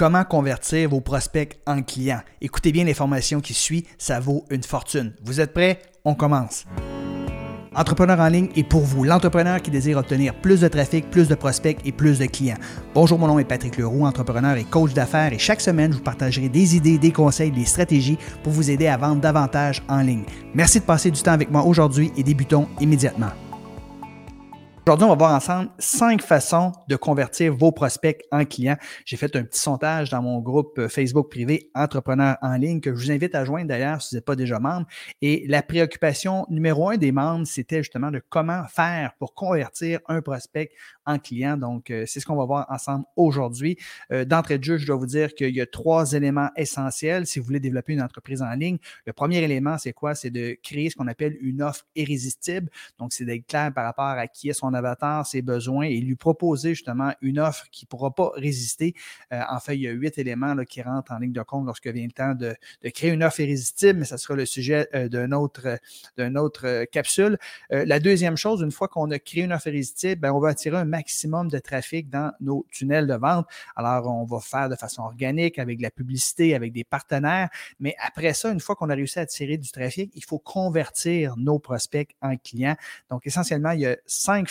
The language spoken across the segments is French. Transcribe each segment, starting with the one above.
Comment convertir vos prospects en clients? Écoutez bien l'information qui suit, ça vaut une fortune. Vous êtes prêts? On commence. Entrepreneur en ligne est pour vous, l'entrepreneur qui désire obtenir plus de trafic, plus de prospects et plus de clients. Bonjour, mon nom est Patrick Leroux, entrepreneur et coach d'affaires et chaque semaine, je vous partagerai des idées, des conseils, des stratégies pour vous aider à vendre davantage en ligne. Merci de passer du temps avec moi aujourd'hui et débutons immédiatement. Aujourd'hui, on va voir ensemble cinq façons de convertir vos prospects en clients. J'ai fait un petit sondage dans mon groupe euh, Facebook privé Entrepreneurs en ligne que je vous invite à joindre d'ailleurs si vous n'êtes pas déjà membre. Et la préoccupation numéro un des membres, c'était justement de comment faire pour convertir un prospect en client. Donc, euh, c'est ce qu'on va voir ensemble aujourd'hui. Euh, d'entrée de jeu, je dois vous dire qu'il y a trois éléments essentiels si vous voulez développer une entreprise en ligne. Le premier élément, c'est quoi? C'est de créer ce qu'on appelle une offre irrésistible. Donc, c'est d'être clair par rapport à qui est son ses besoins et lui proposer justement une offre qui ne pourra pas résister. Euh, en fait, il y a huit éléments qui rentrent en ligne de compte lorsque vient le temps de, créer une offre irrésistible, mais ça sera le sujet euh, d'une autre, euh, capsule. la deuxième chose, une fois qu'on a créé une offre irrésistible, ben, on va attirer un maximum de trafic dans nos tunnels de vente. Alors, on va faire de façon organique avec de la publicité, avec des partenaires, mais après ça, une fois qu'on a réussi à attirer du trafic, il faut convertir nos prospects en clients. Donc, essentiellement, il y a cinq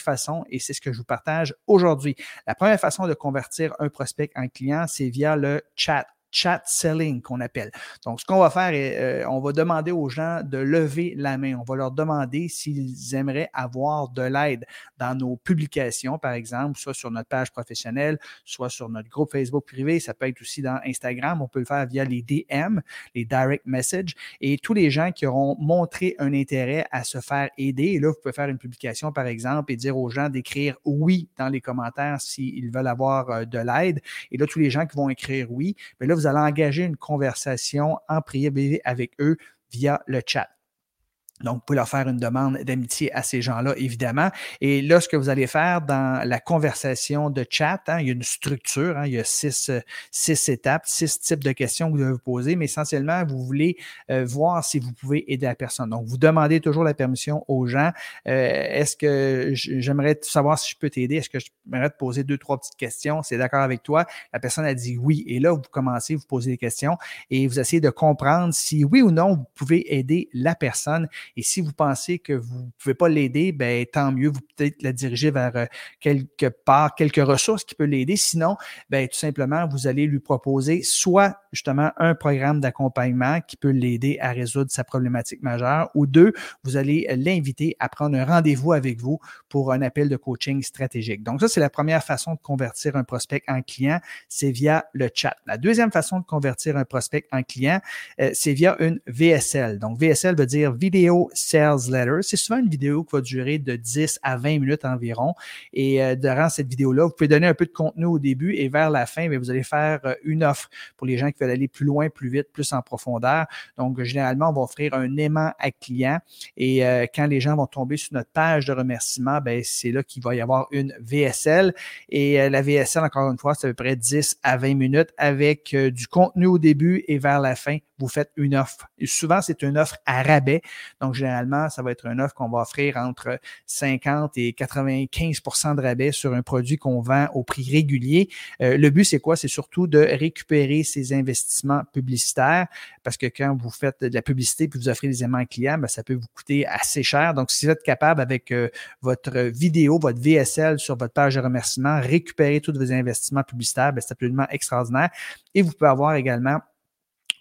et c'est ce que je vous partage aujourd'hui. La première façon de convertir un prospect en client, c'est via le chat chat selling qu'on appelle. Donc, ce qu'on va faire, euh, on va demander aux gens de lever la main. On va leur demander s'ils aimeraient avoir de l'aide dans nos publications, par exemple, soit sur notre page professionnelle, soit sur notre groupe Facebook privé. Ça peut être aussi dans Instagram. On peut le faire via les DM, les direct messages. Et tous les gens qui auront montré un intérêt à se faire aider, et là, vous pouvez faire une publication, par exemple, et dire aux gens d'écrire oui dans les commentaires s'ils veulent avoir euh, de l'aide. Et là, tous les gens qui vont écrire oui, mais là, vous allez engager une conversation en privé avec eux via le chat. Donc, vous pouvez leur faire une demande d'amitié à ces gens-là, évidemment. Et là, ce que vous allez faire dans la conversation de chat, hein, il y a une structure, hein, il y a six, six, étapes, six types de questions que vous devez vous poser, mais essentiellement, vous voulez euh, voir si vous pouvez aider la personne. Donc, vous demandez toujours la permission aux gens. Euh, est-ce que j'aimerais savoir si je peux t'aider? Est-ce que j'aimerais te poser deux, trois petites questions? C'est d'accord avec toi? La personne a dit oui. Et là, vous commencez, vous posez des questions et vous essayez de comprendre si oui ou non, vous pouvez aider la personne. Et si vous pensez que vous ne pouvez pas l'aider, ben, tant mieux, vous peut-être la diriger vers euh, quelque part, quelques ressources qui peuvent l'aider. Sinon, ben, tout simplement, vous allez lui proposer soit justement un programme d'accompagnement qui peut l'aider à résoudre sa problématique majeure, ou deux, vous allez l'inviter à prendre un rendez-vous avec vous pour un appel de coaching stratégique. Donc, ça, c'est la première façon de convertir un prospect en client, c'est via le chat. La deuxième façon de convertir un prospect en client, euh, c'est via une VSL. Donc, VSL veut dire vidéo Sales Letter. C'est souvent une vidéo qui va durer de 10 à 20 minutes environ. Et euh, durant cette vidéo-là, vous pouvez donner un peu de contenu au début et vers la fin, vous allez faire euh, une offre pour les gens qui veulent aller plus loin, plus vite, plus en profondeur. Donc, généralement, on va offrir un aimant à client. Et euh, quand les gens vont tomber sur notre page de remerciement, c'est là qu'il va y avoir une VSL. Et la VSL, encore une fois, c'est à peu près 10 à 20 minutes avec du contenu au début et vers la fin, vous faites une offre. Souvent, c'est une offre à rabais. Donc, généralement, ça va être une offre qu'on va offrir entre 50 et 95% de rabais sur un produit qu'on vend au prix régulier. Euh, le but, c'est quoi? C'est surtout de récupérer ces investissements publicitaires parce que quand vous faites de la publicité puis vous offrez des aimants clients, bien, ça peut vous coûter assez cher. Donc, si vous êtes capable avec euh, votre vidéo, votre VSL sur votre page de remerciement, récupérer tous vos investissements publicitaires, ben, c'est absolument extraordinaire. Et vous pouvez avoir également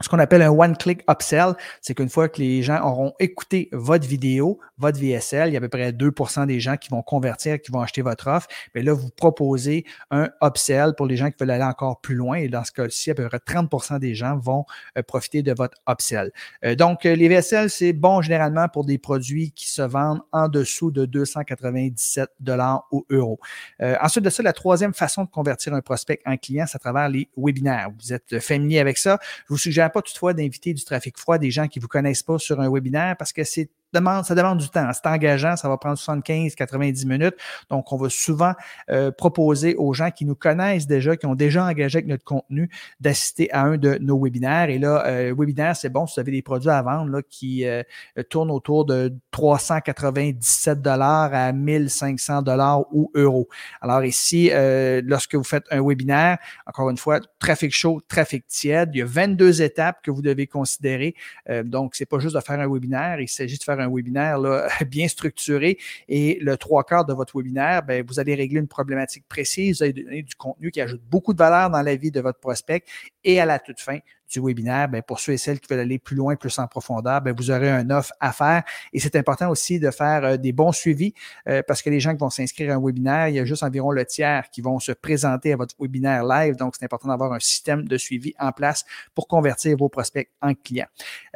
ce qu'on appelle un one-click upsell, c'est qu'une fois que les gens auront écouté votre vidéo, votre VSL, il y a à peu près 2% des gens qui vont convertir, qui vont acheter votre offre. Mais là, vous proposez un upsell pour les gens qui veulent aller encore plus loin. Et dans ce cas-ci, à peu près 30% des gens vont euh, profiter de votre upsell. Euh, donc, euh, les VSL, c'est bon généralement pour des produits qui se vendent en dessous de 297 dollars ou euros. ensuite de ça, la troisième façon de convertir un prospect en client, c'est à travers les webinaires. Vous êtes familier avec ça. Je vous suggère pas toutefois d'inviter du trafic froid, des gens qui ne vous connaissent pas sur un webinaire parce que c'est demande, ça demande du temps. C'est engageant, ça va prendre 75-90 minutes. Donc, on va souvent euh, proposer aux gens qui nous connaissent déjà, qui ont déjà engagé avec notre contenu, d'assister à un de nos webinaires. Et là, euh, webinaire, c'est bon si vous avez des produits à vendre là, qui euh, tournent autour de 397 dollars à 1500 dollars ou euros. Alors ici, euh, lorsque vous faites un webinaire, encore une fois, trafic chaud, trafic tiède, il y a 22 étapes que vous devez considérer. Euh, donc, c'est pas juste de faire un webinaire, il s'agit de faire un webinaire bien structuré. Et le trois quarts de votre webinaire, ben, vous allez régler une problématique précise, vous allez donner du contenu qui ajoute beaucoup de valeur dans la vie de votre prospect et à la toute fin, du webinaire, bien, pour ceux et celles qui veulent aller plus loin, plus en profondeur, bien, vous aurez un offre à faire. Et c'est important aussi de faire euh, des bons suivis euh, parce que les gens qui vont s'inscrire à un webinaire, il y a juste environ le tiers qui vont se présenter à votre webinaire live. Donc, c'est important d'avoir un système de suivi en place pour convertir vos prospects en clients.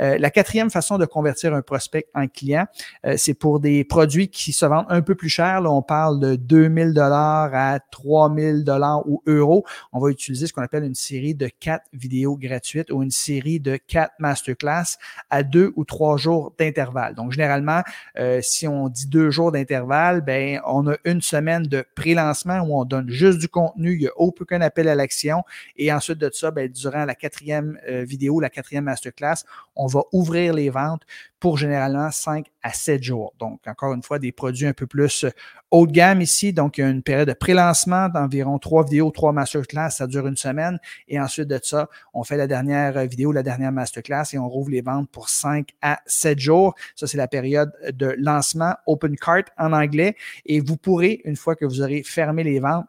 Euh, la quatrième façon de convertir un prospect en client, c'est pour des produits qui se vendent un peu plus cher. Là, on parle de 2000 dollars à 3000 dollars ou euros. On va utiliser ce qu'on appelle une série de quatre vidéos gratuites ou une série de quatre masterclass à deux ou trois jours d'intervalle. Donc, généralement, euh, si on dit deux jours d'intervalle, ben, on a une semaine de pré-lancement où on donne juste du contenu, il n'y a aucun appel à l'action. Et ensuite de ça, ben, durant la quatrième euh, vidéo, la quatrième masterclass, on va ouvrir les ventes pour généralement 5 à 7 jours. Donc, encore une fois, des produits un peu plus euh, haut de gamme ici. Donc, il y a une période de pré-lancement d'environ trois vidéos, trois masterclass. Ça dure une semaine. Et ensuite de ça, on fait la dernière euh, vidéo, la dernière masterclass et on rouvre les ventes pour 5 à 7 jours. Ça, c'est la période de lancement Open Cart en anglais. Et vous pourrez, une fois que vous aurez fermé les ventes,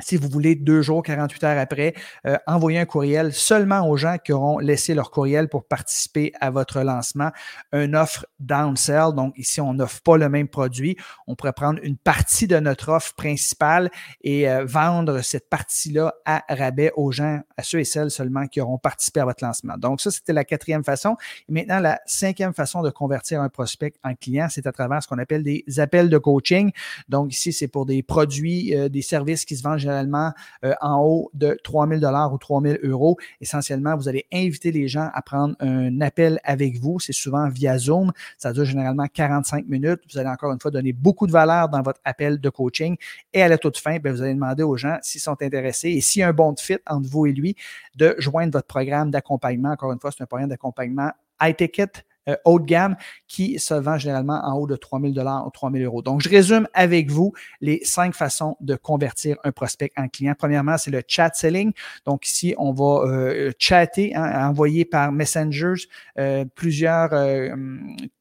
si vous voulez, deux jours, 48 heures après, euh, envoyer un courriel seulement aux gens qui auront laissé leur courriel pour participer à votre lancement. Une offre downsell. Donc, ici, on n'offre pas le même produit. On pourrait prendre une partie de notre offre principale et euh, vendre cette partie-là à rabais aux gens, à ceux et celles seulement qui auront participé à votre lancement. Donc, ça, c'était la quatrième façon. Et maintenant, la cinquième façon de convertir un prospect en client, c'est à travers ce qu'on appelle des appels de coaching. Donc, ici, c'est pour des produits, euh, des services qui se vendent généralement euh, en haut de 3000 dollars ou 3000 euros. Essentiellement, vous allez inviter les gens à prendre un appel avec vous. C'est souvent via Zoom. Ça dure généralement 45 minutes. Vous allez encore une fois donner beaucoup de valeur dans votre appel de coaching. Et à la toute fin, bien, vous allez demander aux gens s'ils sont intéressés et s'il y a un bon fit entre vous et lui, de joindre votre programme d'accompagnement. Encore une fois, c'est un programme d'accompagnement high ticket euh, haut de gamme qui se vend généralement en haut de 3000 dollars ou 3000 euros. Donc, je résume avec vous les cinq façons de convertir un prospect en client. Premièrement, c'est le chat selling. Donc, ici, on va euh, chatter, hein, envoyer par Messengers euh, plusieurs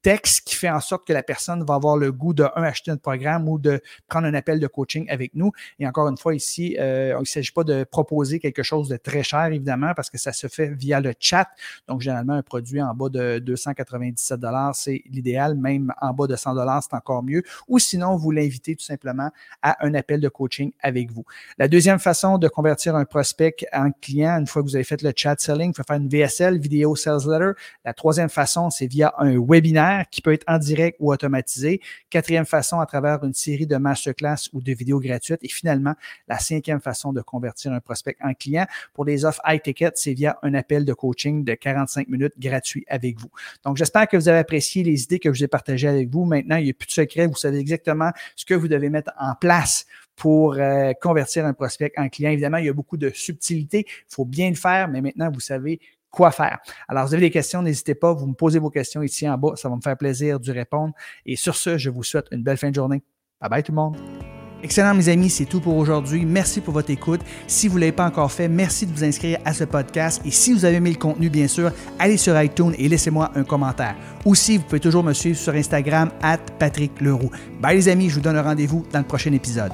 textes qui fait en sorte que la personne va avoir le goût de, un, acheter notre programme ou de prendre un appel de coaching avec nous. Et encore une fois, ici, il ne s'agit pas de proposer quelque chose de très cher, évidemment, parce que ça se fait via le chat. Donc, généralement, un produit en bas de 297 c'est l'idéal. Même en bas de 100 c'est encore mieux. Ou sinon, vous l'invitez tout simplement à un appel de coaching avec vous. La deuxième façon de convertir un prospect en client, une fois que vous avez fait le chat selling, il faut faire une VSL, Video Sales Letter. La troisième façon, c'est via un webinaire qui peut être en direct ou automatisé. Quatrième façon, à travers une série de masterclass ou de vidéos gratuites. Et finalement, la cinquième façon de convertir un prospect en client pour les offres high ticket, c'est via un appel de coaching de 45 minutes gratuit avec vous. Donc, j'espère que vous avez apprécié les idées que je vous ai partagées avec vous. Maintenant, il n'y a plus de secret. Vous savez exactement ce que vous devez mettre en place pour euh, convertir un prospect en client. Évidemment, il y a beaucoup de subtilité. Il faut bien le faire, mais maintenant, vous savez quoi faire. Alors, vous avez des questions, n'hésitez pas, vous me posez vos questions ici en bas. Ça va me faire plaisir d'y répondre. Et sur ce, je vous souhaite une belle fin de journée. Bye bye tout le monde. Excellent, mes amis, c'est tout pour aujourd'hui. Merci pour votre écoute. Si vous ne l'avez pas encore fait, merci de vous inscrire à ce podcast. Et si vous avez aimé le contenu, bien sûr, allez sur iTunes et laissez-moi un commentaire. Aussi, vous pouvez toujours me suivre sur Instagram, at Patrick Leroux. Bye, les amis, je vous donne rendez-vous dans le prochain épisode.